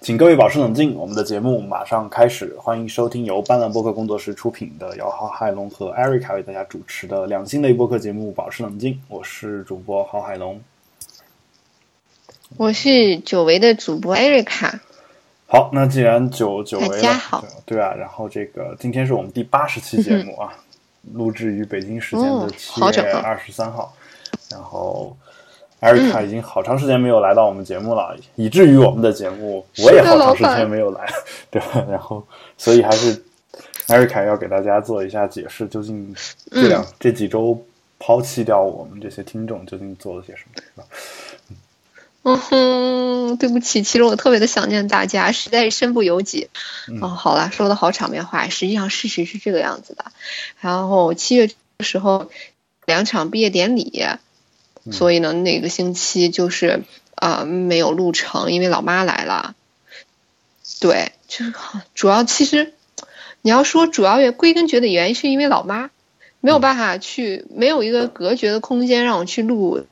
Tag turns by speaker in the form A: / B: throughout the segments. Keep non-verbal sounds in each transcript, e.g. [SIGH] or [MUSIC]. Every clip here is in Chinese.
A: 请各位保持冷静，我们的节目马上开始。欢迎收听由斑斓播客工作室出品的姚浩、海龙和艾瑞卡为大家主持的两性类播客节目《保持冷静》。我是主播郝海龙，
B: 我是久违的主播艾瑞卡。
A: 好，那既然久久违了，
B: 大家好
A: 对对啊，然后这个今天是我们第八十期节目啊，[LAUGHS] 录制于北京时间的
B: 哦
A: 七月二十三号，然后艾瑞卡已经好长时间没有来到我们节目了，以至于我们的节目我也好长时间没有来，[LAUGHS] 对吧？然后所以还是艾瑞卡要给大家做一下解释，究竟这两、这几周抛弃掉我们这些听众究竟做了些什么，是吧？
B: 嗯哼，对不起，其实我特别的想念大家，实在是身不由己。
A: 嗯
B: 哦，好了，说的好场面话，实际上事实是这个样子的。然后七月的时候，两场毕业典礼，
A: 嗯
B: 所以呢，那个星期就是啊、呃没有录成，因为老妈来了。对，就是主要其实你要说主要也归根结底原因是因为老妈没有办法去，没有一个隔绝的空间让我去录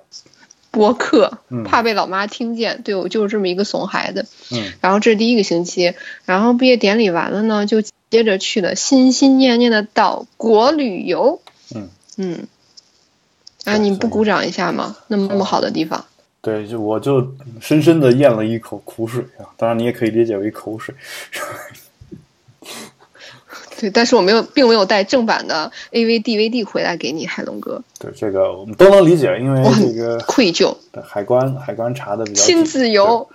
B: 播客，
A: 嗯
B: 怕被老妈听见。对我就是这么一个怂孩子。
A: 嗯
B: 然后这是第一个星期，然后毕业典礼完了呢，就接着去了心心念念的岛国旅游。
A: 嗯
B: 嗯，啊，你不鼓掌一下吗？那么那么好的地方，
A: 对，就我就深深的咽了一口苦水啊！当然，你也可以理解为口水。[LAUGHS]
B: 对，但是我没有，并没有带正版的 AV DVD 回来给你，海龙哥，
A: 对这个我们都能理解，因为这个
B: 愧疚。
A: 对海关海关查的比较
B: 亲
A: 紧
B: 子游，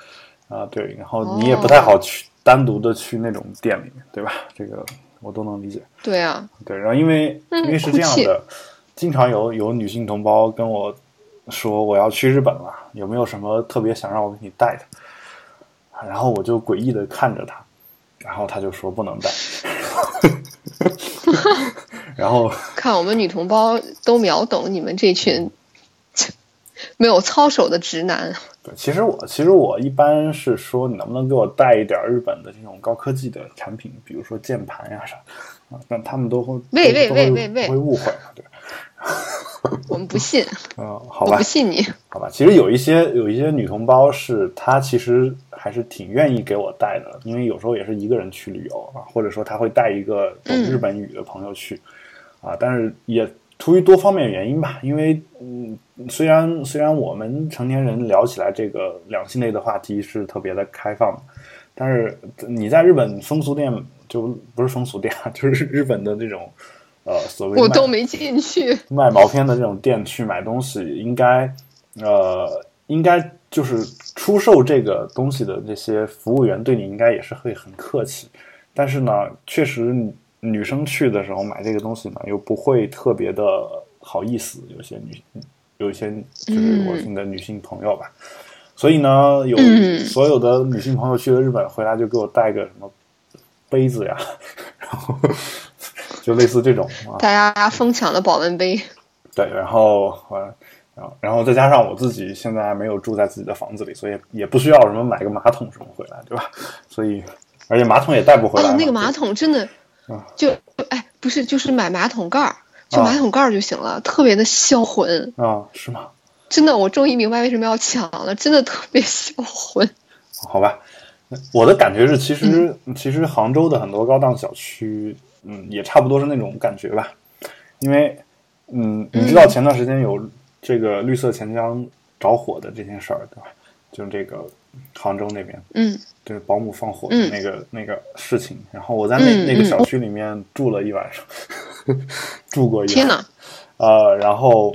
A: 啊，对，然后你也不太好去、单独的去那种店里面，对吧？这个我都能理解。
B: 对啊，
A: 对，然后因为、
B: 嗯
A: 因为是这样的，经常有有女性同胞跟我说我要去日本了，有没有什么特别想让我给你带的？啊然后我就诡异的看着他，然后他就说不能带，[LAUGHS] 然后 [LAUGHS]
B: 看我们女同胞都秒懂你们这群 [LAUGHS] 没有操守的直男。
A: 对，其实我其实我一般是说你能不能给我带一点日本的这种高科技的产品，比如说键盘呀啥啊，但他们都会
B: 喂喂喂喂喂
A: 都会误会嘛，对，[LAUGHS]
B: 我们不信，
A: 嗯，好吧
B: 我不，信你。
A: 好吧，其实有一些有一些女同胞是她其实还是挺愿意给我带的，因为有时候也是一个人去旅游啊，或者说她会带一个懂日本语的朋友去、啊，但是也出于多方面原因吧，因为嗯，虽然虽然我们成年人聊起来这个两性类的话题是特别的开放，但是你在日本风俗店就不是风俗店啊，[LAUGHS] 就是日本的这种呃所谓卖
B: 我都没进去。[LAUGHS]
A: 卖毛片的这种店去买东西，应该呃，应该就是出售这个东西的这些服务员对你应该也是会很客气，但是呢，确实女女生去的时候买这个东西呢，又不会特别的好意思，有些女有一些就是我的女性朋友吧。所以呢，有
B: 嗯
A: 所有的女性朋友去了日本回来就给我带个什么杯子呀，[LAUGHS] 然后就类似这种啊，
B: 大家疯抢的保温杯，
A: 对，然后然后然后再加上我自己现在没有住在自己的房子里，所以也不需要什么买个马桶什么回来，对吧？所以而且马桶也带不回来嘛。
B: 哦，那个马桶真的
A: 啊
B: 就哎，不是，就是买马桶盖儿，就
A: 啊
B: 马桶盖儿就行了，特别的销魂。
A: 啊，是吗？
B: 真的，我终于明白为什么要抢了，真的特别销魂。
A: 好吧，我的感觉是，其实、其实杭州的很多高档小区，嗯，也差不多是那种感觉吧。因为，嗯，你知道前段时间有这个绿色钱江着火的这件事儿，对吧？就这个杭州那边，
B: 嗯。
A: 就是保姆放火的
B: 嗯。
A: 那个、那个事情，然后我在那、那个小。区里面住了一晚上，[LAUGHS] 住过一晚
B: 天哪，
A: 呃，然后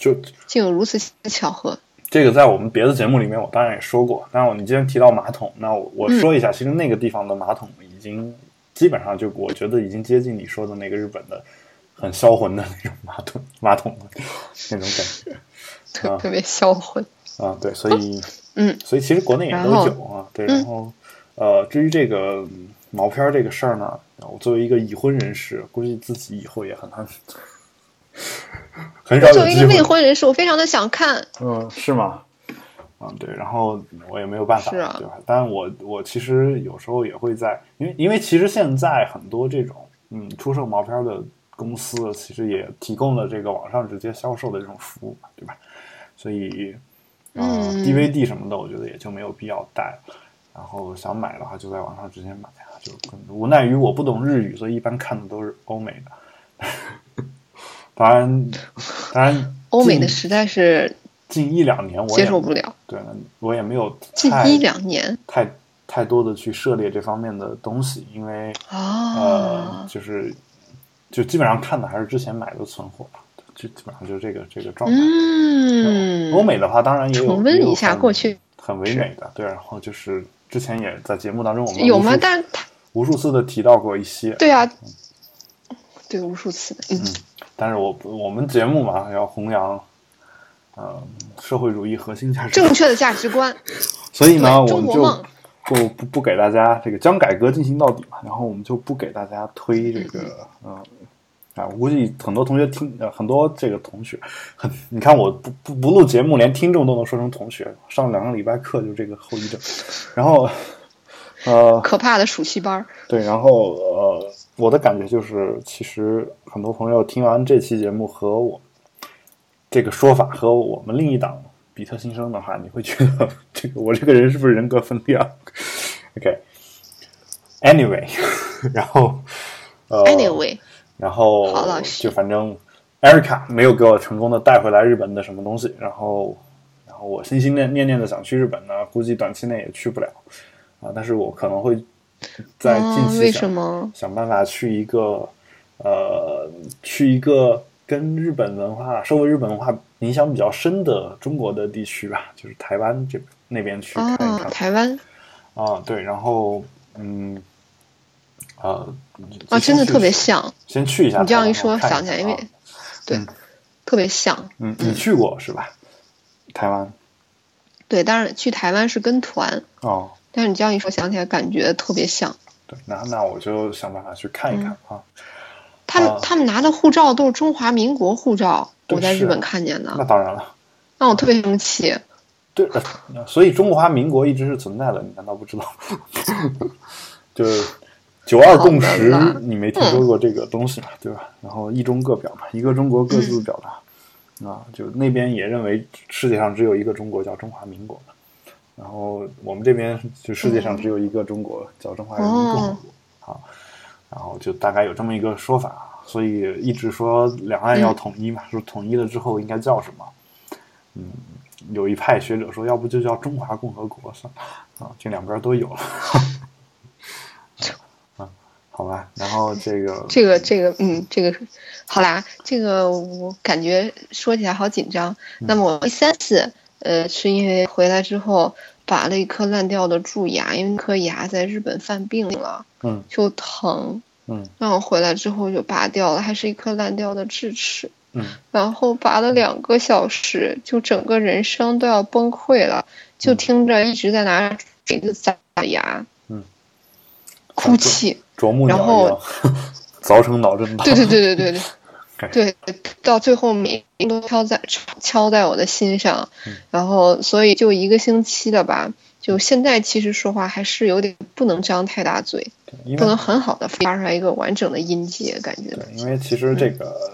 A: 就
B: 竟有如此巧合。[LAUGHS]
A: 这个在我们别的节目里面我当然也说过，但是我你既然提到马桶，那我我说一下，其实那个地方的马桶已经基本上就我觉得已经接近你说的那个日本的很销魂的那种马桶马桶的那种感觉啊
B: 特特别销魂。
A: 啊，对，所以
B: 嗯，
A: 所以其实国内也都有啊，对，然后呃，至于这个嗯毛片儿这个事儿呢，我作为一个已婚人士，估计自己以后也很难 [LAUGHS] 很少
B: 作为一个未婚人士，我非常的想看。
A: 嗯，是吗？嗯，对，然后我也没有办法，
B: 啊
A: 对吧？但我我其实有时候也会在，因为因为其实现在很多这种嗯出售毛片的公司，其实也提供了这个网上直接销售的这种服务嘛，对吧？所以啊、
B: 嗯
A: DVD 什么的，我觉得也就没有必要带了。然后想买的话就在网上直接买啊，就无奈于我不懂日语，所以一般看的都是欧美的。[LAUGHS] 当然，当然，
B: 欧美的实在是
A: 近一两年我
B: 接受不了。
A: 对，我也没有
B: 近一两年
A: 太太多的去涉猎这方面的东西，因为呃，就是就基本上看的还是之前买的存货，就基本上就是这个这个状态。
B: 嗯，
A: 欧美的话，当然也有
B: 重温一下过去
A: 很唯美的，对。然后就是之前也在节目当中我们
B: 有吗？但是
A: 无数次的提到过一些。
B: 对啊，对，无数次的，
A: 嗯。但是我我们节目嘛，要弘扬，呃，社会主义核心价值，
B: 正确的价值观。
A: 所以呢，我们就不不不给大家这个将改革进行到底嘛，然后我们就不给大家推这个，嗯，啊，我估计很多同学听，呃，很多这个同学，很，你看我不不不录节目，连听众都能说成同学，上两个礼拜课就这个后遗症，然后，呃，
B: 可怕的暑期班
A: 对，然后呃。我的感觉就是，其实很多朋友听完这期节目和我这个说法，和我们另一档比特新生的话，你会觉得这个我这个人是不是人格分裂？OK，Anyway，[LAUGHS] 然后呃
B: ，Anyway，
A: 然后就反正 Erica 没有给我成功的带回来日本的什么东西，然后然后我心心念念念的想去日本呢，估计短期内也去不了啊，但是我可能会。在近期想想办法去一个，呃，去一个跟日本文化、受过日本文化影响比较深的中国的地区吧，就是台湾这那边去看一看。
B: 台湾。
A: 啊，对，然后，嗯，呃，
B: 啊，真的特别像。
A: 先去一下。
B: 你这样一说，想起来，因为对，特别像。
A: 嗯，你去过是吧？台湾。
B: 对，但是去台湾是跟团。
A: 哦。
B: 但是你这样一说，想起来感觉特别像。
A: 对，那那我就想办法去看一看啊。
B: 他们他们拿的护照都是中华民国护照，我在日本看见的。
A: 那当然了。
B: 那我特别生气。
A: 对，所以中华民国一直是存在的，你难道不知道？[LAUGHS] 就是九二共识，你没听说过这个东西嘛？对吧？然后一中各表嘛，一个中国各自表达啊，就那边也认为世界上只有一个中国，叫中华民国嘛。然后我们这边就世界上只有一个中国，叫中华人民共和国，好，然后就大概有这么一个说法，所以一直说两岸要统一嘛，说统一了之后应该叫什么？嗯，有一派学者说，要不就叫中华共和国算了，啊，这两边都有了，啊，[LAUGHS] 好吧，然后这个 [LAUGHS]
B: 这个这个嗯，这个好啦，这个我感觉说起来好紧张，那么我第三次。呃，是因为回来之后拔了一颗烂掉的蛀牙，因为那颗牙在日本犯病了，
A: 嗯，
B: 就疼，
A: 嗯，
B: 然后回来之后就拔掉了，还是一颗烂掉的智齿，
A: 嗯，
B: 然后拔了两个小时，就整个人生都要崩溃了，就听着一直在拿锤子砸牙，
A: 嗯，
B: 哭泣，
A: 啄木
B: 鸟然后，[LAUGHS]
A: 凿成脑震荡，
B: 对对对对对对。对，到最后每都敲在敲在我的心上，然后所以就一个星期的吧。就现在其实说话还是有点不能张太大嘴，不能很好的发出来一个完整的音节，感觉。
A: 对，因为其实这个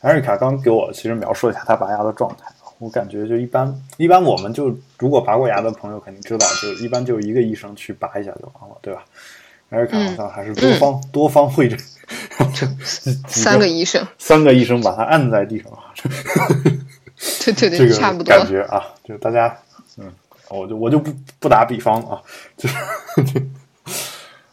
A: 艾瑞卡刚给我其实描述一下他拔牙的状态，我感觉就一般。一般我们就如果拔过牙的朋友肯定知道，就一般就一个医生去拔一下就完了，对吧？艾瑞卡好像还是多方多方会诊。
B: 三个医生，
A: 三个医生把他按在地上，[LAUGHS]
B: 对对对，
A: 这个
B: 差不多
A: 感觉啊，就大家，嗯，我就我就不不打比方啊，就是，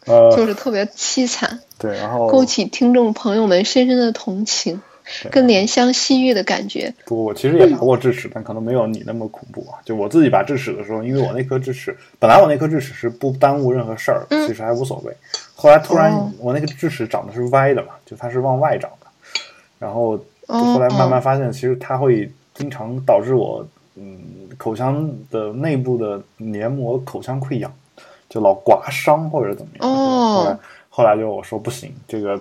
A: 呃，
B: 就是特别凄惨，
A: 对，然后
B: 勾起听众朋友们深深的同情。跟怜香惜玉的感觉。
A: 不，我其实也拔过智齿，但可能没有你那么恐怖啊。就我自己拔智齿的时候，因为我那颗智齿本来我那颗智齿是不耽误任何事儿，其实还无所谓。后来突然我那个智齿长得是歪的嘛，就它是往外长的。然后后来慢慢发现，其实它会经常导致我嗯口腔的内部的黏膜口腔溃疡，就老刮伤或者怎么样。后来后来就我说不行，这个。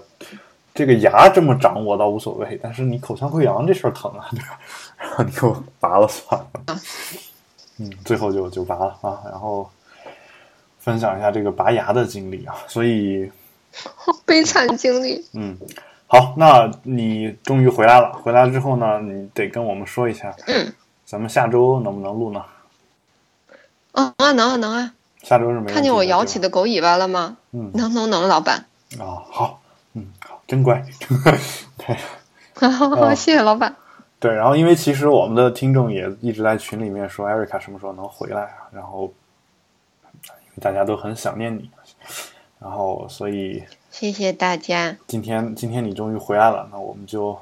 A: 这个牙这么长我倒无所谓，但是你口腔溃疡这事儿疼啊，对吧？然后你给我拔了算了。嗯，最后就就拔了啊。然后分享一下这个拔牙的经历啊，所以
B: 悲惨经历。
A: 嗯，好，那你终于回来了。回来之后呢，你得跟我们说一下，嗯咱们下周能不能录呢？
B: 嗯啊，能啊能啊。
A: 下周是没。
B: 看见我摇起的狗尾巴了吗？
A: 嗯，
B: 能能能，老板。
A: 啊，好，真乖。[LAUGHS] 对，
B: 谢谢老板。
A: 对，然后因为其实我们的听众也一直在群里面说艾瑞卡什么时候能回来啊，然后大家都很想念你，然后所以
B: 谢谢大家。
A: 今天今天你终于回来了，那我们就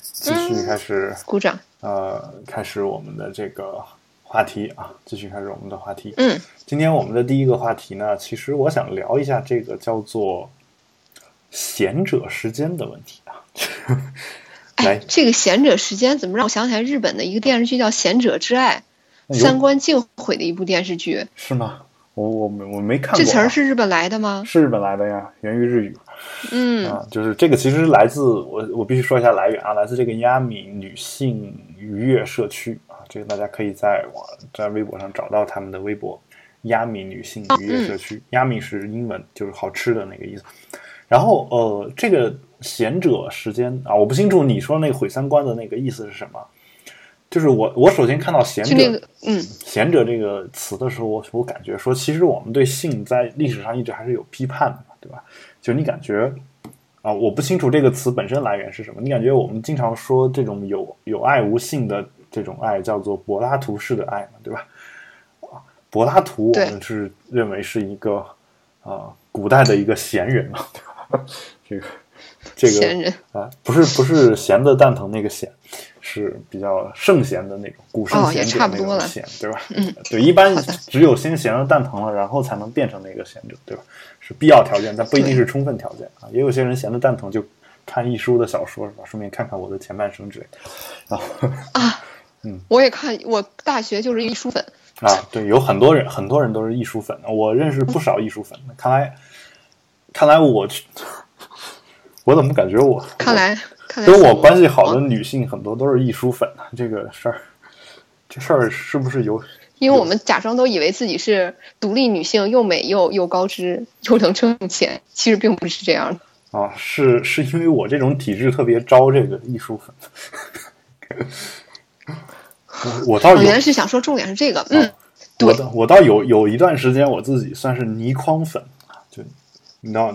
A: 继续开始
B: 鼓掌。
A: 呃，开始我们的这个话题啊，继续开始我们的话题。
B: 嗯，
A: 今天我们的第一个话题呢，其实我想聊一下这个叫做贤者时间的问题啊。
B: 哎，这个贤者时间怎么让我想起来日本的一个电视剧叫《贤者之爱》，三观尽毁的一部电视剧。
A: 是吗？我我我没看过。
B: 这词儿是日本来的吗？
A: 是日本来的呀，源于日语。
B: 嗯
A: 啊，就是这个其实来自我，我必须说一下来源啊，来自这个亚米女性愉悦社区啊，这个大家可以在我在微博上找到他们的微博，亚米女性愉悦社区，亚米是英文，就是好吃的那个意思。然后呃，这个贤者时间啊，我不清楚你说那个毁三观的那个意思是什么。就是我我首先看到贤者，
B: 嗯，
A: 贤者这个词的时候，我我感觉说，其实我们对性在历史上一直还是有批判的，对吧？就你感觉啊，我不清楚这个词本身来源是什么。你感觉我们经常说这种有有爱无性的这种爱叫做柏拉图式的爱嘛，对吧？啊，柏拉图我们是认为是一个啊古代的一个贤人嘛，对吧？[LAUGHS] 这个这个啊，不是不是闲的蛋疼那个闲。是比较圣贤的那种古圣贤者那种贤，对吧？
B: 嗯，
A: 对，一般只有先贤了蛋疼了，然后才能变成那个贤者，对吧？是必要条件，但不一定是充分条件啊。也有些人闲的蛋疼就看一书的小说，是吧？顺便看看我的前半生之类的。然后
B: 啊，[LAUGHS]
A: 嗯，
B: 我也看，我大学就是艺术粉
A: 啊。对，有很多人，很多人都是艺术粉。我认识不少艺术粉。看来，看来我去，我怎么感觉我
B: 看来。
A: 跟我关系好的女性很多都是艺术粉啊，这个事儿，这事儿是不是有？
B: 因为我们假装都以为自己是独立女性，又美又又高知又能挣钱，其实并不是这样
A: 的啊。是是因为我这种体质特别招这个艺术粉。[LAUGHS] 我倒
B: 原来是想说重点是这个，嗯，
A: 我我倒有有一段时间我自己算是倪匡粉啊，就你知道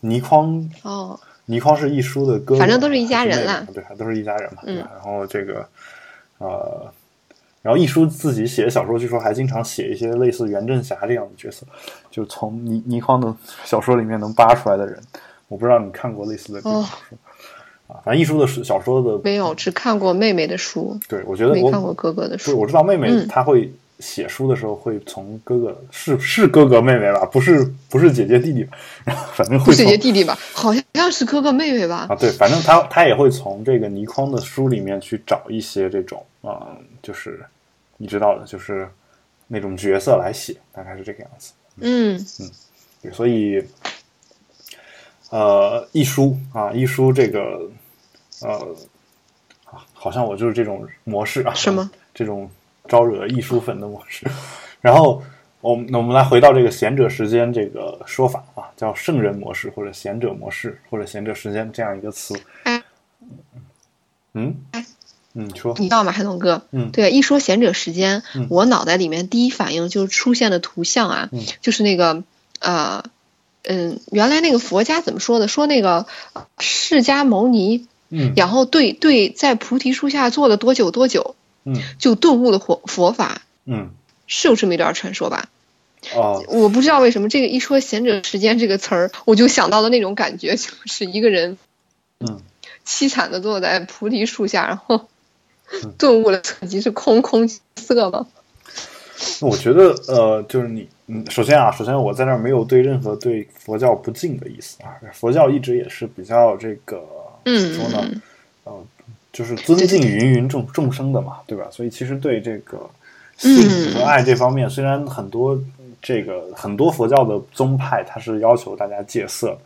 A: 倪匡
B: 哦。
A: 倪匡是一书的哥哥，
B: 反正都是一家人啦，
A: 对，都是一家人嘛。嗯，然后这个，呃，然后一书自己写的小说，据说还经常写一些类似袁振霞这样的角色，就从倪倪匡的小说里面能扒出来的人。我不知道你看过类似的这种书啊？反正一书的小说的
B: 没有，只看过妹妹的书。
A: 对，我觉得
B: 没看过哥哥的书。
A: 我知道妹妹她会。写书的时候会从哥哥是是哥哥妹妹吧，不是不是姐姐弟弟吧，反正会
B: 姐姐弟弟吧，好像是哥哥妹妹吧。
A: 啊，对，反正他他也会从这个倪匡的书里面去找一些这种啊，就是你知道的，就是那种角色来写，大概是这个样子。
B: 嗯
A: 嗯，对，所以呃，一书啊，一书这个呃，好像我就是这种模式啊，
B: 什么？
A: 这种。招惹艺术粉的模式，[LAUGHS] 然后我们我们来回到这个贤者时间这个说法啊，叫圣人模式或者贤者模式或者贤者时间这样一个词。嗯，嗯，说
B: 你知道吗，海龙哥？
A: 嗯，
B: 对，一说贤者时间，我脑袋里面第一反应就是出现的图像啊，就是那个呃，嗯，原来那个佛家怎么说的？说那个释迦牟尼，
A: 嗯，
B: 然后对对，在菩提树下坐了多久多久。
A: 嗯，
B: 就顿悟的佛佛法，
A: 嗯，
B: 是有这么一段传说吧？
A: 哦，
B: 我不知道为什么这个一说“贤者时间”这个词儿，我就想到了那种感觉，就是一个人，
A: 嗯，
B: 凄惨的坐在菩提树下，然后顿悟了自己是空空色吗？
A: 我觉得，呃，就是你，嗯，首先啊，首先我在那儿没有对任何对佛教不敬的意思啊，佛教一直也是比较这个，
B: 嗯，
A: 说呢，呃。就是尊敬芸芸众众生的嘛，对吧？所以其实对这个性和爱这方面，虽然很多这个很多佛教的宗派它是要求大家戒色，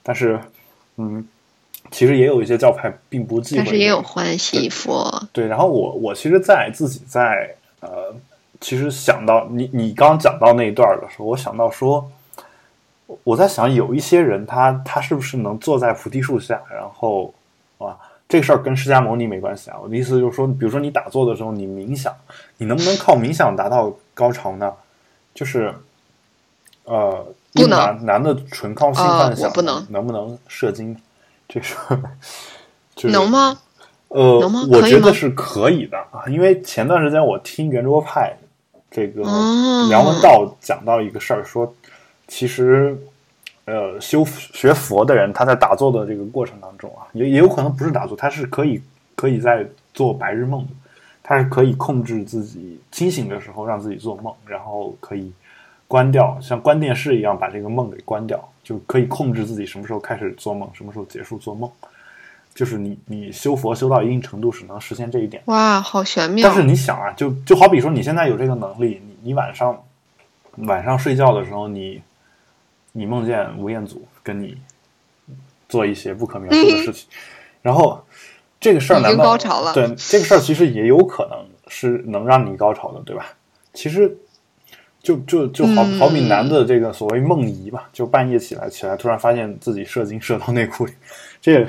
A: 但是嗯，其实也有一些教派并不忌讳。
B: 但是也有欢喜佛。
A: 对，然后我我其实，在自己在呃，其实想到你你刚讲到那一段的时候，我想到说，我在想有一些人他他是不是能坐在菩提树下，然后啊。这个事儿跟释迦牟尼没关系啊！我的意思就是说，比如说你打坐的时候，你冥想，你能不能靠冥想达到高潮呢？就是呃，
B: 不能
A: 男男的纯靠性幻想，
B: 不能
A: 能不能射精？这事儿就是
B: 能吗？
A: 呃，
B: 能吗
A: 我觉得是可以的啊，因为前段时间我听圆桌派这个
B: 哦
A: 梁文道讲到一个事儿，说其实呃修学佛的人他在打坐的这个过程当中啊，也也有可能不是打坐，他是可以可以在做白日梦的，他是可以控制自己清醒的时候让自己做梦，然后可以关掉，像关电视一样把这个梦给关掉，就可以控制自己什么时候开始做梦，什么时候结束做梦。就是你你修佛修到一定程度是能实现这一点，
B: 哇，好玄妙
A: 但！是你想啊，就就好比说你现在有这个能力，你你晚上晚上睡觉的时候，你你梦见吴彦祖跟你做一些不可描述的事情，然后这个事儿难道
B: 高潮了。
A: 对这个事儿其实也有可能是能让你高潮的，对吧？其实就就就好
B: 嗯。
A: 好比男的这个所谓梦遗吧，就半夜起来起来突然发现自己射精射到内裤里，这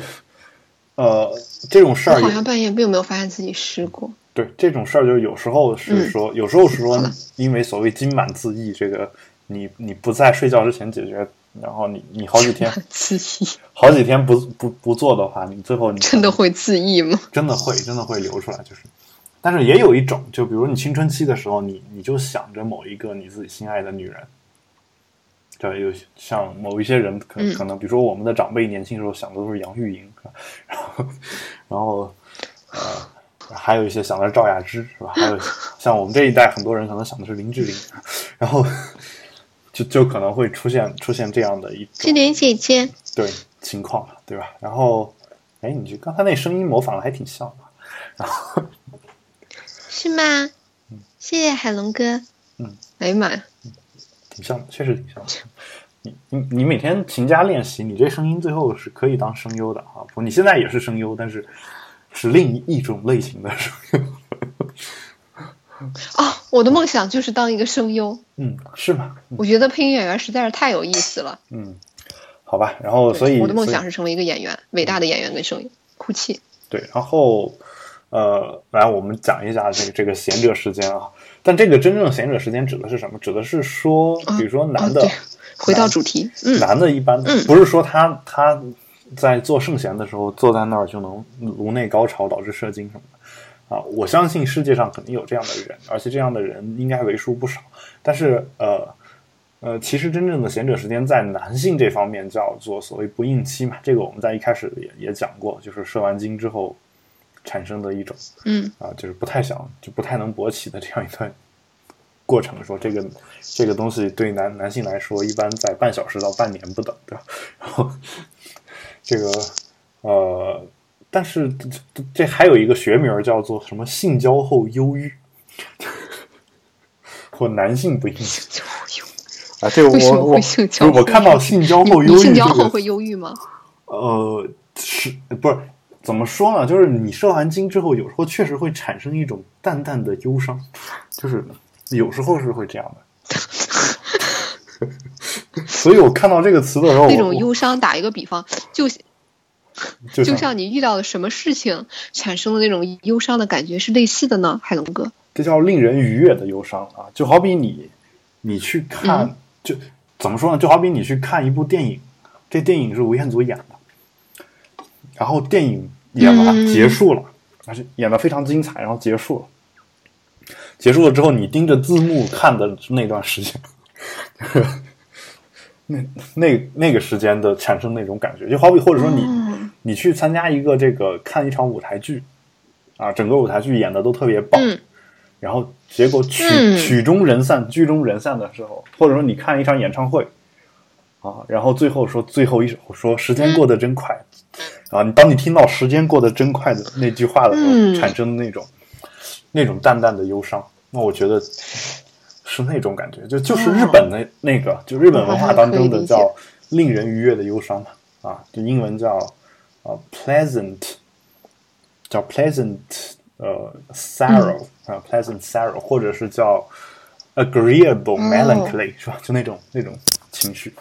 A: 呃这种事儿
B: 好像半夜并没有发现自己湿过。
A: 对这种事儿，就是有时候是说，有时候是说，因为所谓金满自溢，这个你你不在睡觉之前解决，然后你你好几天 [LAUGHS]
B: 自缢
A: 好几天不不不做的话，你最后你
B: 真的会自缢吗？[LAUGHS]
A: 真的会真的会流出来，就是。但是也有一种，就比如你青春期的时候，你你就想着某一个你自己心爱的女人，对，有像某一些人可
B: 嗯
A: 可能，比如说我们的长辈年轻时候想的都是杨钰莹，[LAUGHS] 然后然后呃，还有一些想的是赵雅芝，是吧？还有像我们这一代很多人可能想的是林志玲，然后就就可能会出现出现这样的一种
B: 志玲姐姐，
A: 对情况，对吧？然后，哎，你就刚才那声音模仿的还挺像的，然后 [LAUGHS]
B: 是吗？谢谢海龙哥。
A: 嗯，
B: 哎呀妈呀，
A: 挺像的，确实挺像的。你你你每天勤加练习，你这声音最后是可以当声优的啊！不，你现在也是声优，但是是另一种类型的声优。
B: 啊！我的梦想就是当一个声优，
A: 嗯，是吗？
B: 我觉得配音演员实在是太有意思了。
A: 嗯，好吧。然后，所以
B: 我的梦想是成为一个演员，伟大的演员跟声优。哭泣，
A: 对，然后呃，来我们讲一下这个这个贤者时间啊。但这个真正的闲者时间指的是什么？指的是说，比如说男的，
B: 回到主题，嗯，
A: 男的一般
B: 嗯
A: 不是说他他在做圣贤的时候坐在那儿就能颅内高潮导致射精什么的啊，我相信世界上肯定有这样的人，而且这样的人应该为数不少。但是呃呃，其实真正的贤者时间在男性这方面叫做所谓不应期嘛，这个我们在一开始也也讲过，就是射完精之后产生的一种
B: 嗯
A: 啊，就是不太想就不太能勃起的这样一段过程。说这个这个东西对男男性来说，一般在半小时到半年不等，对吧？然后这个呃，但是这这这还有一个学名儿叫做什么性交后忧郁，[LAUGHS] 或男性不应期啊。这个
B: 为什么
A: 我我我看到性交后忧郁
B: 性交后会忧郁吗？
A: 呃，是不是怎么说呢？就是你射完精之后，有时候确实会产生一种淡淡的忧伤，就是有时候是会这样的。[LAUGHS] 所以我看到这个词的时候，
B: 那种忧伤，打一个比方，就 [LAUGHS]
A: 就
B: 就像你遇到了什么事情产生的那种忧伤的感觉是类似的呢？海龙哥，
A: 这叫令人愉悦的忧伤啊！就好比你，你去看，
B: 嗯
A: 就怎么说呢？就好比你去看一部电影，这电影是吴彦祖演的，然后电影演完、
B: 嗯
A: 结束了，而且演的非常精彩，然后结束了。结束了之后，你盯着字幕看的那段时间，那那那个时间的产生那种感觉，就好比或者说你、
B: 嗯。
A: 你去参加一个这个看一场舞台剧，啊，整个舞台剧演的都特别棒，
B: 嗯。
A: 然后结果曲、
B: 嗯。
A: 曲终人散、剧终人散的时候，或者说你看一场演唱会，啊，然后最后说最后一首说时间过得真快，啊，你当你听到时间过得真快的那句话的时候，
B: 嗯。
A: 产生的那种那种淡淡的忧伤，那我觉得是那种感觉，就就是日本的那个，就日本文化当中的叫令人愉悦的忧伤嘛，啊，就英文叫啊 pleasant，叫 pleasant 呃 sorrow、啊 pleasant sorrow，或者是叫 agreeable melancholy、是吧？就那种那种情绪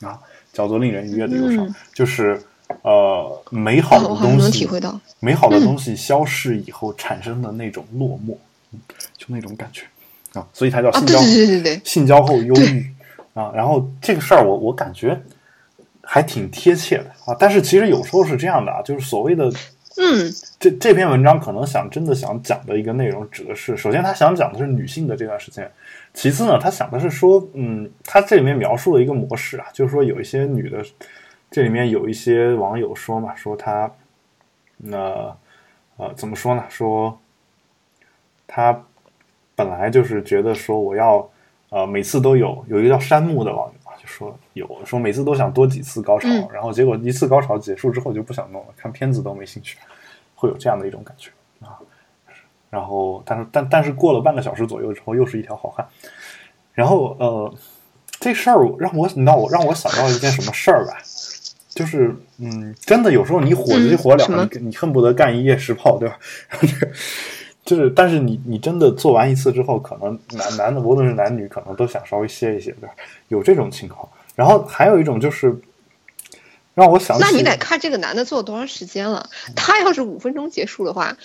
A: 啊，叫做令人愉悦的忧伤，
B: 嗯。
A: 就是呃美好的东西，美好的东西消逝以后产生的那种落寞，嗯就那种感觉啊，所以它叫
B: 啊，
A: 性交、
B: 对对对对对，
A: 性交后忧郁，啊。然后这个事儿我我感觉还挺贴切的啊。但是其实有时候是这样的啊，就是所谓的
B: 嗯
A: 这这篇文章可能想真的想讲的一个内容，指的是首先他想讲的是女性的这段时间，其次呢，他想的是说，嗯，他这里面描述了一个模式啊，就是说有一些女的，这里面有一些网友说嘛，说她那呃怎么说呢？说她本来就是觉得说我要呃每次都有有一个叫山木的网友啊，就说有说每次都想多几次高潮，
B: 嗯
A: 然后结果一次高潮结束之后就不想弄了，看片子都没兴趣，会有这样的一种感觉啊。然后，但是但但是过了半个小时左右之后，又是一条好汉。然后呃，这事儿让我你知道我让我想到一件什么事儿吧，就是嗯，真的有时候你火急火燎，
B: 嗯
A: 你你恨不得干一夜十炮，对吧？[LAUGHS] 就是，但是你你真的做完一次之后，可能男男的无论是男女，可能都想稍微歇一歇，对吧？有这种情况。然后还有一种就是让我想，
B: 那你得看这个男的做多长时间了。他要是五分钟结束的话，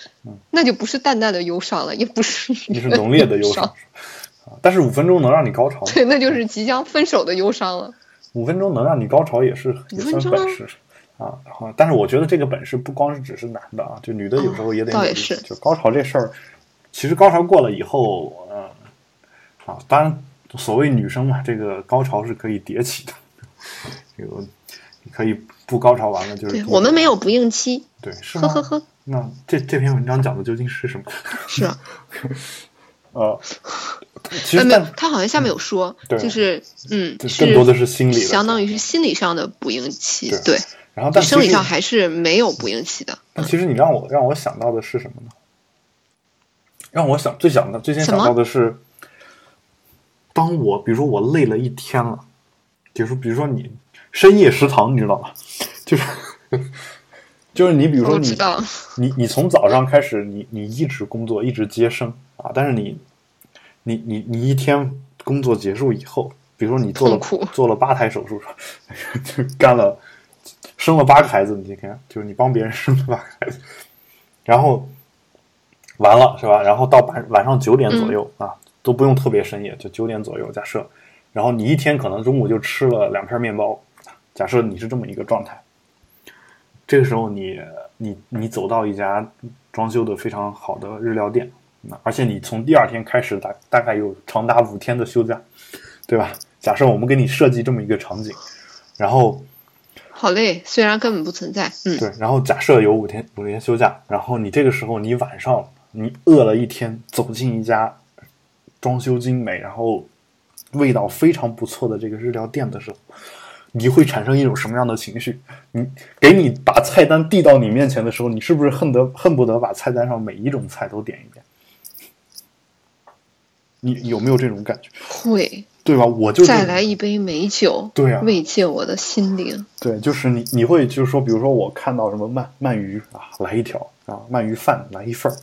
B: 那就不是淡淡的忧伤了，也不是 [LAUGHS]
A: 你是浓烈的忧伤 [LAUGHS] 但是五分钟能让你高潮吗？
B: 对，那就是即将分手的忧伤了。
A: 五分钟能让你高潮也是也算本事啊。然后，但是我觉得这个本事不光是只是男的啊，就女的有时候也得努力。
B: 哦也是
A: 就高潮这事儿，其实高潮过了以后，嗯、啊，当然所谓女生嘛，这个高潮是可以迭起的，这个你可以不高潮完了就是
B: 对我们没有不应期，
A: 对是吗？
B: 呵呵呵，
A: 那这这篇文章讲的究竟是什么？
B: 是啊，[LAUGHS]
A: 呃，[LAUGHS] 其
B: 呃没有
A: 实，
B: 他好像下面有说，
A: 对
B: 就是嗯，
A: 这更多的是心理
B: 相当于是心理上的不应期，
A: 对
B: 对，
A: 然后但
B: 生理上还是没有不应期的。
A: 但其实你让我让我想到的是什么呢？让我想最想的最先想到的是，当我比如说我累了一天了，比如说比如说你深夜食堂，你知道吧？就是 [LAUGHS] 就是你比如说你你你从早上开始，你你一直工作，一直接生啊，但是你你你你一天工作结束以后，比如说你做了
B: 苦 [LAUGHS]
A: 做了八台手术，[LAUGHS] 就干了生了八个孩子，你看，就是你帮别人生了八个孩子，然后完了是吧？然后到晚晚上九点左右、啊，都不用特别深夜，就九点左右假设，然后你一天可能中午就吃了两片面包，假设你是这么一个状态。这个时候你你你走到一家装修的非常好的日料店，那而且你从第二天开始大大概有长达五天的休假，对吧？假设我们给你设计这么一个场景，然后
B: 好累，虽然根本不存在，嗯，
A: 对，然后假设有五天五天休假，然后你这个时候你晚上你饿了一天，走进一家装修精美，然后味道非常不错的这个日料店的时候，你会产生一种什么样的情绪？你给你把菜单递到你面前的时候，你是不是恨得恨不得把菜单上每一种菜都点一遍？你有没有这种感觉？
B: 会
A: 对吧？我就
B: 再来一杯美酒，
A: 对啊
B: 慰藉我的心灵。
A: 对，就是你你会就是说，比如说我看到什么鳗鳗鱼啊，来一条啊，鳗鱼饭来一份儿，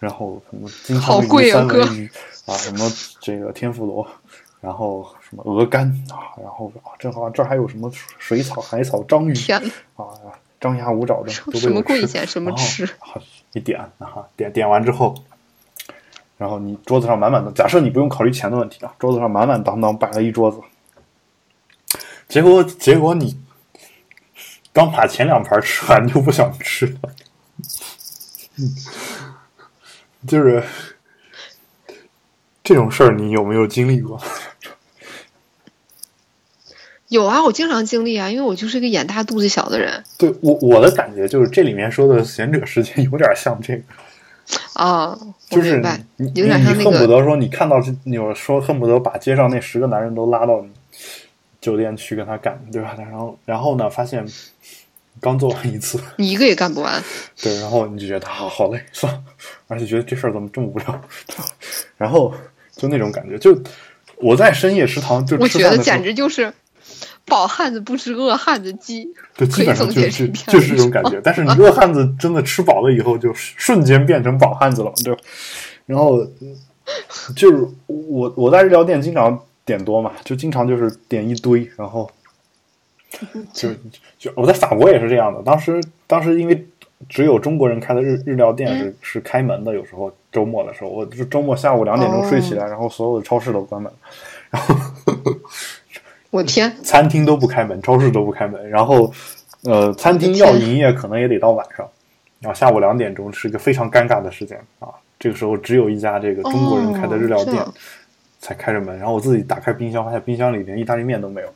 A: 然后什么金枪鱼、
B: 好贵啊哥
A: 三文鱼啊，什么这个天妇罗，然后什么鹅肝啊，然后啊，正好这儿还有什么水草、海草、章鱼，啊，张牙舞爪的都被
B: 什么贵贱什么吃
A: 啊一点啊，点点完之后，然后你桌子上满满的，假设你不用考虑钱的问题啊，桌子上满满当当摆了一桌子，结果结果你刚把前两盘吃完就不想吃了，就是这种事儿，你有没有经历过？[LAUGHS]
B: 有啊，我经常经历啊，因为我就是个眼大肚子小的人
A: 对我我的感觉就是这里面说的贤者时间有点像这个。
B: 啊，
A: 就是，你你恨不得说你看到这，你有说恨不得把街上那十个男人都拉到你酒店去跟他干，对吧？然后然后呢，发现刚做完一次，[LAUGHS]
B: 你一个也干不完。
A: 对，然后你就觉得好好累，算了，而且觉得这事儿怎么这么无聊，然后就那种感觉，就我在深夜食堂就
B: 我觉得简直就是饱汉子不吃饿汉子饥，
A: 对，基本上就是就是这种感觉。[LAUGHS] 但是你饿汉子真的吃饱了以后，就瞬间变成饱汉子了，对吧？然后就是我我在日料店经常点多嘛，就经常就是点一堆，然后 [LAUGHS] 就就我在法国也是这样的。当时当时因为只有中国人开的日日料店是、是开门的，有时候周末的时候，我就周末下午两点钟睡起来，然后所有的超市都关门，然 [LAUGHS] 后
B: 我天，
A: 餐厅都不开门，超市都不开门，然后呃，餐厅要营业可能也得到晚上，然后下午两点钟是一个非常尴尬的时间啊。这个时候只有一家这个中国人开的日料店才开着门，然后我自己打开冰箱，发现冰箱里连意大利面都没有。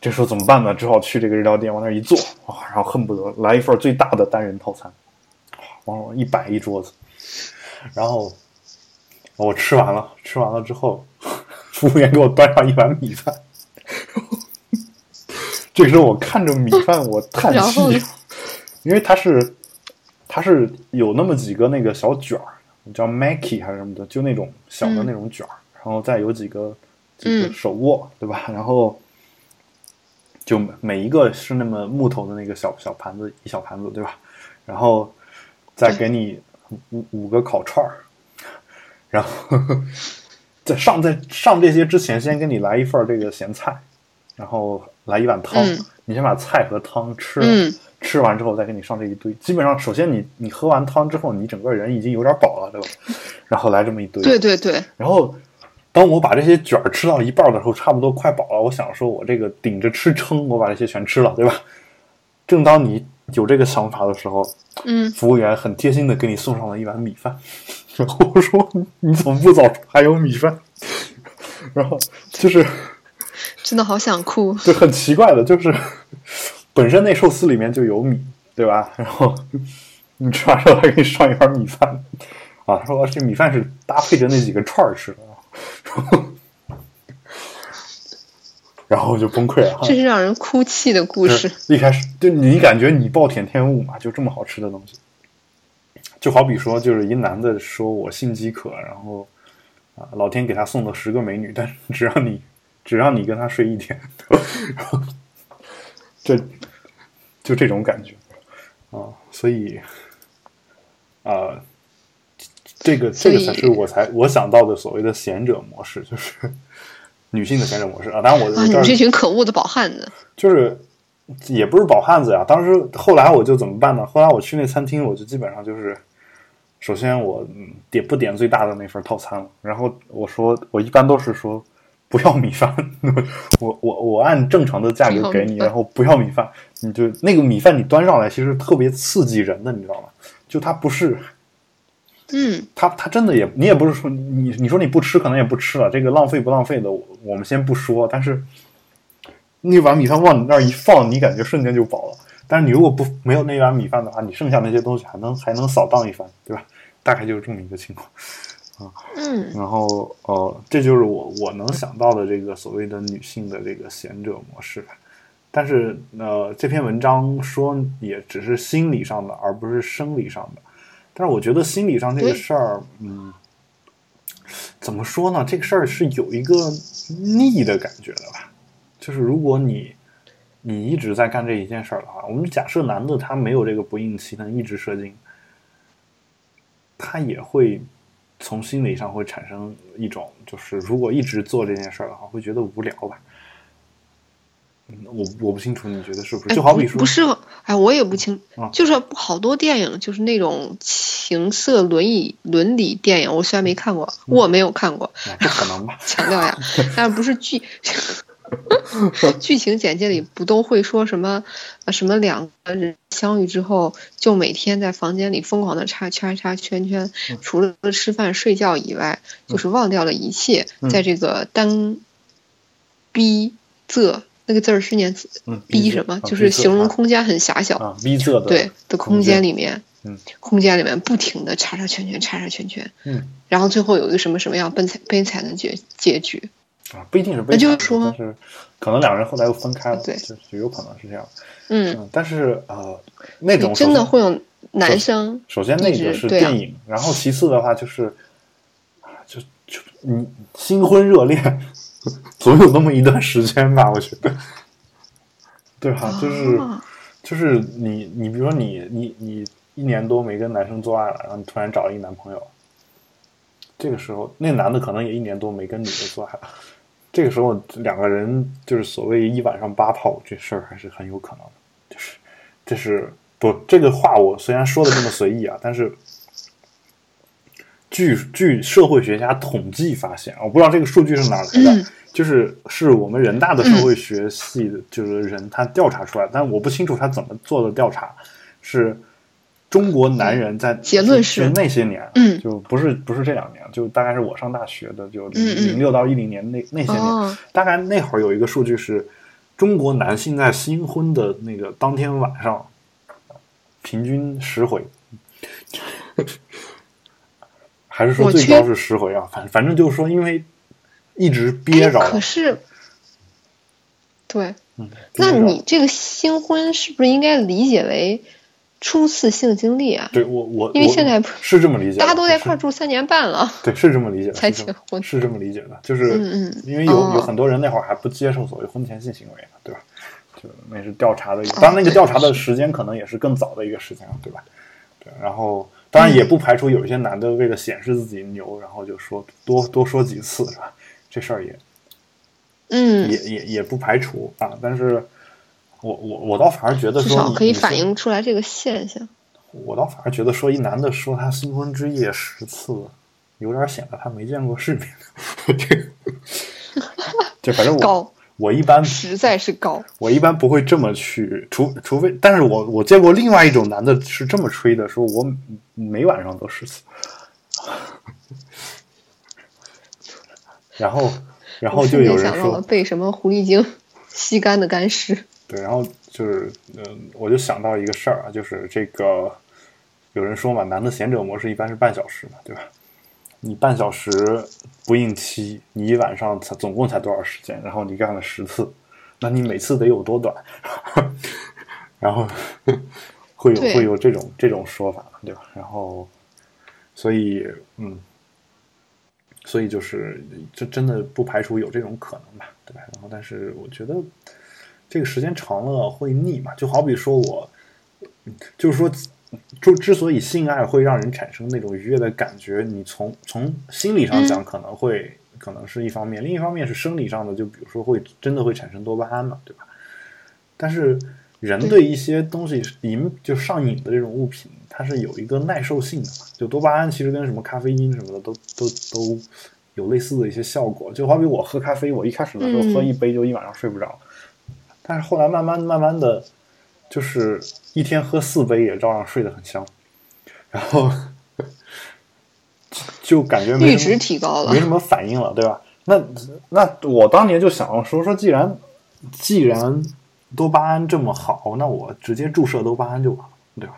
A: 这时候怎么办呢？只好去这个日料店往那一坐啊，然后恨不得来一份最大的单人套餐，往一摆一桌子，然后我吃完了，吃完了之后，服务员给我端上一碗米饭。这时候我看着米饭，我叹 [LAUGHS] 气，[LAUGHS] 因为它是它是有那么几个那个小卷儿。叫 Mackie 还是什么的，就那种小的那种卷儿，然后再有几个几个手握，对吧？[LAUGHS] 然后就每一个是那么木头的那个小小盘子，一小盘子，对吧？然后再给你五五个烤串儿，然后在上在上这些之前，先给你来一份这个咸菜，然后来一碗汤，你先把菜和汤吃了。吃完之后再给你上这一堆，基本上首先你你喝完汤之后，你整个人已经有点饱了，对吧？然后来这么一堆，
B: 对对对。
A: 然后当我把这些卷儿吃到一半的时候，差不多快饱了，我想说我这个顶着吃撑，我把这些全吃了，对吧？正当你有这个想法的时候，
B: 嗯，
A: 服务员很贴心的给你送上了一碗米饭，[LAUGHS] 然后我说你怎么不早还有米饭？[LAUGHS] 然后就是
B: 真的好想哭，
A: 就很奇怪的，就是。[LAUGHS] 本身那寿司里面就有米，对吧？然后 [LAUGHS] 你吃完之后还给你上一碗米饭，啊，他说这米饭是搭配着那几个串儿吃的，[LAUGHS] 然后就崩溃了。
B: 这是让人哭泣的故事。
A: 一开始就你感觉你暴殄天物嘛，就这么好吃的东西，就好比说，就是一男的说我性饥渴，然后啊，老天给他送了十个美女，但是只让你只让你跟他睡一天，[LAUGHS] 这。就这种感觉啊，所以啊，这个这个才是我才我想到的所谓的贤者模式，就是女性的贤者模式啊。当然，我
B: 你们这群可恶的饱汉子，
A: 就是也不是饱汉子呀。当时后来我就怎么办呢？后来我去那餐厅，我就基本上就是，首先我点不点最大的那份套餐了，然后我说我一般都是说。不要米饭，[LAUGHS] 我我我按正常的价格给你，然后不要米饭，你就那个米饭你端上来，其实特别刺激人的，你知道吗？就它不是，
B: 嗯，
A: 它它真的也，你也不是说你你说你不吃可能也不吃了，这个浪费不浪费的，我们先不说，但是那碗米饭往你那儿一放，你感觉瞬间就饱了。但是你如果不没有那碗米饭的话，你剩下那些东西还能还能扫荡一番，对吧？大概就是这么一个情况。啊，
B: 嗯，
A: 然后呃，这就是我我能想到的这个所谓的女性的这个贤者模式，但是呃，这篇文章说也只是心理上的，而不是生理上的。但是我觉得心理上这个事儿，嗯，怎么说呢？这个事儿是有一个逆的感觉的吧？就是如果你你一直在干这一件事儿的话，我们假设男的他没有这个不应期，能一直射精，他也会。从心理上会产生一种，就是如果一直做这件事儿的话，会觉得无聊吧？嗯，我我不清楚，你觉得是不是？就好比说，
B: 不是，哎，我也不清，就是好多电影，就是那种情色伦理伦理电影，我虽然没看过，我没有看过，
A: 不可能吧？
B: 强调呀，[LAUGHS] 但是不是剧。[LAUGHS] 剧情简介里不都会说什么？什么两个人相遇之后，就每天在房间里疯狂的插圈插圈圈，除了吃饭睡觉以外，就是忘掉了一切。在这个单逼仄那个字儿是念逼什么？就是形容空间很狭小。
A: 逼仄的
B: 对的空间里面，
A: 嗯，
B: 空间里面不停的插插圈圈插插圈圈，
A: 嗯，
B: 然后最后有一个什么什么样悲惨悲惨的结结局。
A: 啊，不一定是悲惨，但是可能两人后来又分开了，对，就有可能是这样。
B: 嗯，
A: 但是呃，那种
B: 真的会有男生。
A: 首先那个是电影，然后其次的话就是就就你新婚热恋，总有那么一段时间吧，我觉得，对哈，就是就是你你比如说你你你一年多没跟男生做爱了，然后你突然找了一男朋友，这个时候那男的可能也一年多没跟女的做爱了。这个时候，两个人就是所谓一晚上八炮，这事儿还是很有可能的。就是，这是不这个话，我虽然说的这么随意啊，但是据据社会学家统计发现，我不知道这个数据是哪来的，就是是我们人大的社会学系的，就是人他调查出来，但我不清楚他怎么做的调查，是中国男人在
B: 结论是
A: 那些年，
B: 嗯，
A: 就不是不是这两年，就大概是我上大学的，就零零六到一零年那那些年，大概那会儿有一个数据是，中国男性在新婚的那个当天晚上，平均十回。还是说最高是十回啊？反反正就是说，因为一直憋着。
B: 可是，对，嗯，那你这个新婚是不是应该理解为初次性经历啊？
A: 对我我
B: 因为现在
A: 是这么理解，
B: 大家都在一块住三年半了，
A: 对，是这么理解的，
B: 才结婚
A: 是这么理解的，就是
B: 嗯嗯，
A: 因为有有很多人那会儿还不接受所谓婚前性行为呢，对吧？就那是调查的，当然那个调查的时间可能也是更早的一个时间了，对吧？对，然后。当然也不排除有一些男的为了显示自己牛，然后就说多多说几次，是吧？这事儿也，
B: 嗯，
A: 也也也不排除啊。但是，我我我倒反而觉得说，
B: 至少可以反映出来这个现象。
A: 我倒反而觉得说，一男的说他新婚之夜十次，有点显得他没见过世面。[LAUGHS] 这，这反正我。我一般
B: 实在是高，
A: 我一般不会这么去，除除非，但是我我见过另外一种男的是这么吹的，说我每晚上都十次，[LAUGHS] 然后然后就有人说
B: 被什么狐狸精吸干的干尸，
A: 对，然后就是嗯，我就想到一个事儿啊，就是这个有人说嘛，男的贤者模式一般是半小时嘛，对吧？你半小时不应期，你一晚上才总共才多少时间？然后你干了十次，那你每次得有多短？[LAUGHS] 然后 [LAUGHS] 会有会有这种这种说法，对吧？然后，所以嗯，所以就是这真的不排除有这种可能吧，对吧？然后，但是我觉得这个时间长了会腻嘛，就好比说我，就是说。就之所以性爱会让人产生那种愉悦的感觉，你从从心理上讲可能会可能是一方面，另一方面是生理上的，就比如说会真的会产生多巴胺嘛，对吧？但是人对一些东西瘾就上瘾的这种物品，它是有一个耐受性的嘛。就多巴胺其实跟什么咖啡因什么的都都都有类似的一些效果。就好比我喝咖啡，我一开始的时候喝一杯就一晚上睡不着，但是后来慢慢慢慢的。就是一天喝四杯也照样睡得很香，然后 [LAUGHS] 就感觉阈
B: 值提高了，
A: 没什么反应了，对吧？那那我当年就想说说，既然既然多巴胺这么好，那我直接注射多巴胺就完了，对吧？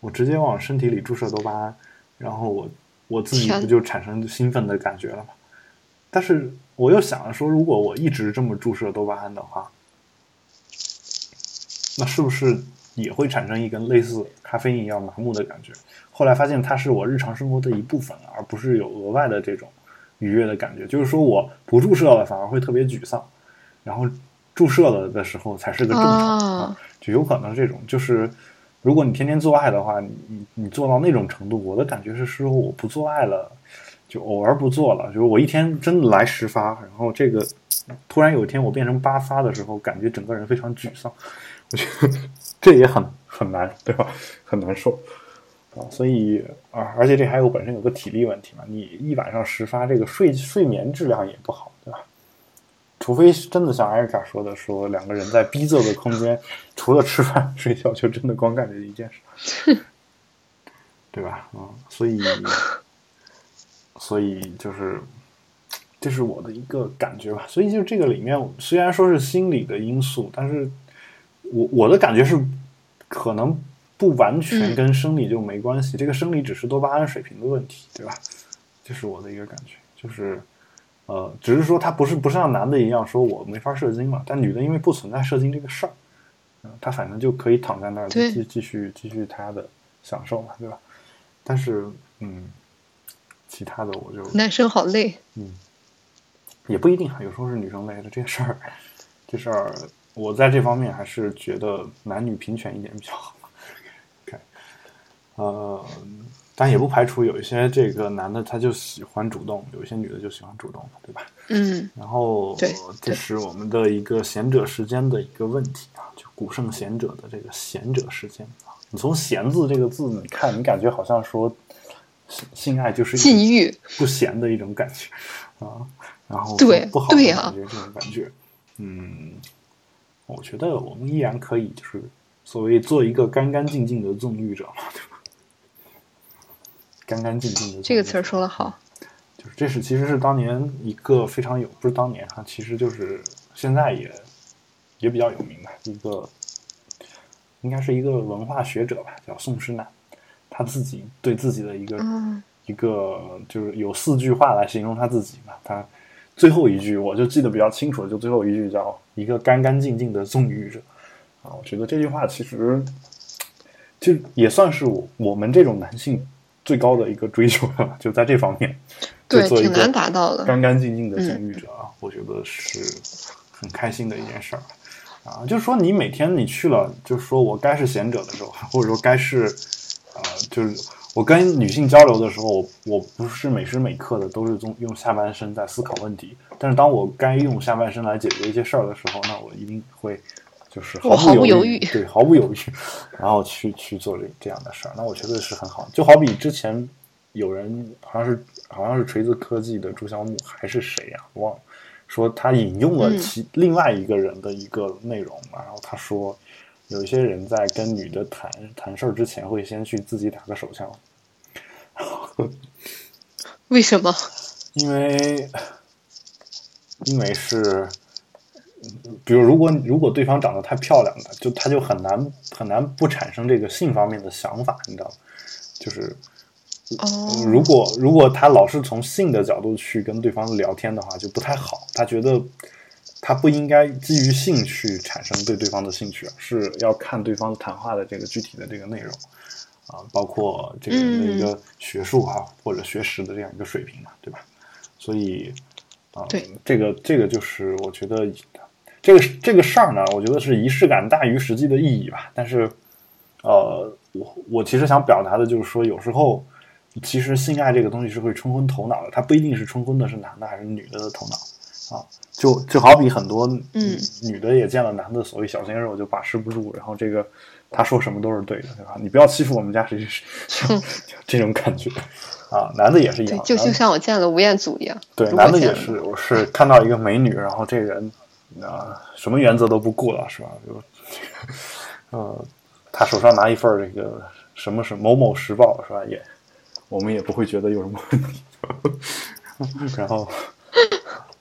A: 我直接往身体里注射多巴胺，然后我我自己不就产生兴奋的感觉了吗？但是我又想着说，如果我一直这么注射多巴胺的话。那是不是也会产生一根类似咖啡因一样麻木的感觉？后来发现它是我日常生活的一部分，而不是有额外的这种愉悦的感觉。就是说，我不注射了反而会特别沮丧，然后注射了的时候才是个正常。就有可能这种，就是如果你天天做爱的话，你你你做到那种程度，我的感觉是说我不做爱了，就偶尔不做了，就是我一天真的来十发，然后这个突然有一天我变成八发的时候，感觉整个人非常沮丧。我觉得 [LAUGHS] 这也很很难，对吧？很难受啊，所以啊，而且这还有本身有个体力问题嘛，你一晚上十发，这个睡睡眠质量也不好，对吧？除非真的像艾瑞卡说的，说两个人在逼仄的空间，除了吃饭睡觉，就真的光干这一件事，[LAUGHS] 对吧？啊，所以所以就是这是我的一个感觉吧。所以就这个里面，虽然说是心理的因素，但是。我我的感觉是，可能不完全跟生理就没关系，这个生理只是多巴胺水平的问题，对吧？这是我的一个感觉，就是，呃，只是说他不是不是像男的一样说我没法射精嘛，但女的因为不存在射精这个事儿，嗯，她反正就可以躺在那儿继继续继续她的享受嘛，对吧？但是，嗯，其他的我就
B: 男生好累，
A: 嗯，也不一定啊，有时候是女生累的，这事儿，这事儿。我在这方面还是觉得男女平权一点比较好。OK，呃，但也不排除有一些这个男的他就喜欢主动，有一些女的就喜欢主动，对吧？
B: 嗯。
A: 然后，这是我们的一个贤者时间的一个问题啊，就古圣贤者的这个贤者时间啊。你从“贤”字这个字，你看，你感觉好像说性性爱就是
B: 禁欲。
A: 不咸的一种感觉啊，然后
B: 对
A: 不好感觉这种感觉，嗯，我觉得我们依然可以就是所谓做一个干干净净的纵欲者嘛，对吧？干干净净的
B: 这个词说的好，
A: 就是这是其实是当年一个非常有不是当年哈，其实就是现在也也比较有名的一个，应该是一个文化学者吧，叫宋诗南，他自己对自己的一个、
B: 嗯
A: 一个就是有四句话来形容他自己嘛，他最后一句我就记得比较清楚，就最后一句叫一个干干净净的纵欲者啊，我觉得这句话其实就也算是我我们这种男性最高的一个追求了，就在这方面，
B: 对，
A: 做一个
B: 挺难达到的。
A: 干干净净的纵欲者啊，我觉得是很开心的一件事儿啊。就是说，你每天你去了，就是说我该是贤者的时候，或者说该是呃，就是我跟女性交流的时候，我我不是每时每刻的都是用用下半身在思考问题，但是当我该用下半身来解决一些事儿的时候，那我一定会就是
B: 毫不
A: 不
B: 犹豫
A: 对，毫不犹豫，然后去去做这这样的事儿，那我觉得是很好。就好比之前有人好像是好像是锤子科技的朱小木还是谁呀、忘了，说他引用了
B: 嗯
A: 其、另外一个人的一个内容嘛，然后他说有一些人在跟女的谈谈事儿之前会先去自己打个手枪，[LAUGHS]
B: 为什么？
A: 因为因为是，嗯比如如果如果对方长得太漂亮了，就他就很难很难不产生这个性方面的想法，你知道吗？就是
B: 哦，
A: 如果如果他老是从性的角度去跟对方聊天的话，就不太好。他觉得他不应该基于兴趣产生对对方的兴趣，是要看对方谈话的这个具体的这个内容啊，包括这个人的一个学术啊、或者学识的这样一个水平嘛，对吧？所以啊，
B: 对
A: 这个这个就是我觉得这个这个事儿呢，我觉得是仪式感大于实际的意义吧。但是呃，我我其实想表达的就是说，有时候其实性爱这个东西是会冲昏头脑的，它不一定是冲昏的是男的还是女的的头脑啊。就就好比很多
B: 嗯
A: 女的也见了男的所谓小鲜肉就把持不住，然后这个他说什么都是对的，对吧？你不要欺负我们家谁谁谁，这种感觉啊。男的也是一样，，
B: 对就就像我见了吴彦祖一样。
A: 对，男的也是，我是看到一个美女，然后这人啊、什么原则都不顾了，是吧？就呃，他手上拿一份这个什么是某某时报，是吧？也我们也不会觉得有什么问题。[LAUGHS] 然后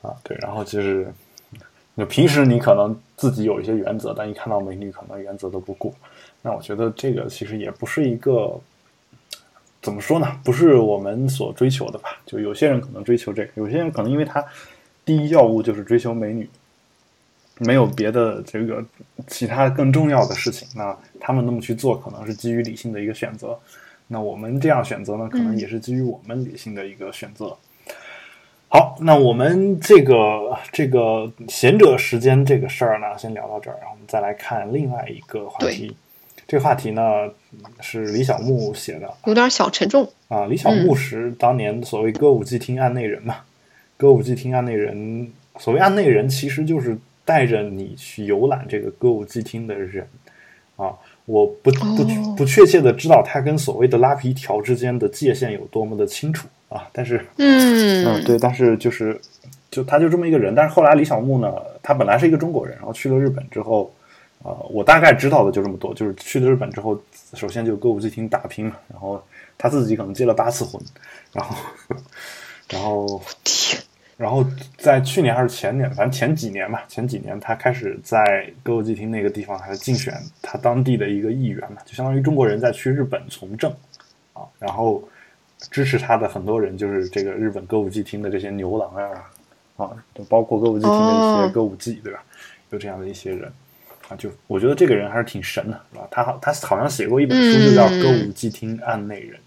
A: 啊，对，然后就是，那平时你可能自己有一些原则，但一看到美女，可能原则都不顾。那我觉得这个其实也不是一个怎么说呢？不是我们所追求的吧？就有些人可能追求这个，有些人可能因为他第一要务就是追求美女，没有别的这个其他更重要的事情。那他们那么去做，可能是基于理性的一个选择。那我们这样选择呢，可能也是基于我们理性的一个选择。好，那我们这个这个贤者时间这个事儿呢，先聊到这儿，然后我们再来看另外一个话题。这个话题呢是李小牧写的
B: 有点小沉重。
A: 啊，李小牧是当年所谓歌舞伎町案内人嘛。歌舞伎町案内人，所谓案内人，其实就是带着你去游览这个歌舞伎町的人啊。我不不
B: 哦
A: 不确切的知道他跟所谓的拉皮条之间的界限有多么的清楚啊，但是
B: 嗯。
A: 嗯，对，但是就是就他就这么一个人，但是后来李小牧呢，他本来是一个中国人，然后去了日本之后，呃，我大概知道的就这么多，就是去了日本之后，首先就歌舞伎町打拼嘛，然后他自己可能结了八次婚，然后然后
B: 天，
A: 然后在去年还是前年，反正前几年吧，前几年他开始在歌舞伎町那个地方还是竞选他当地的一个议员嘛，就相当于中国人在去日本从政啊，然后支持他的很多人就是这个日本歌舞伎町的这些牛郎啊啊，就包括歌舞伎町的一些
B: 哦
A: 歌舞伎，对吧？有这样的一些人啊，就我觉得这个人还是挺神的，是吧？他好，他好像写过一本书，就叫《歌舞伎町案内人》，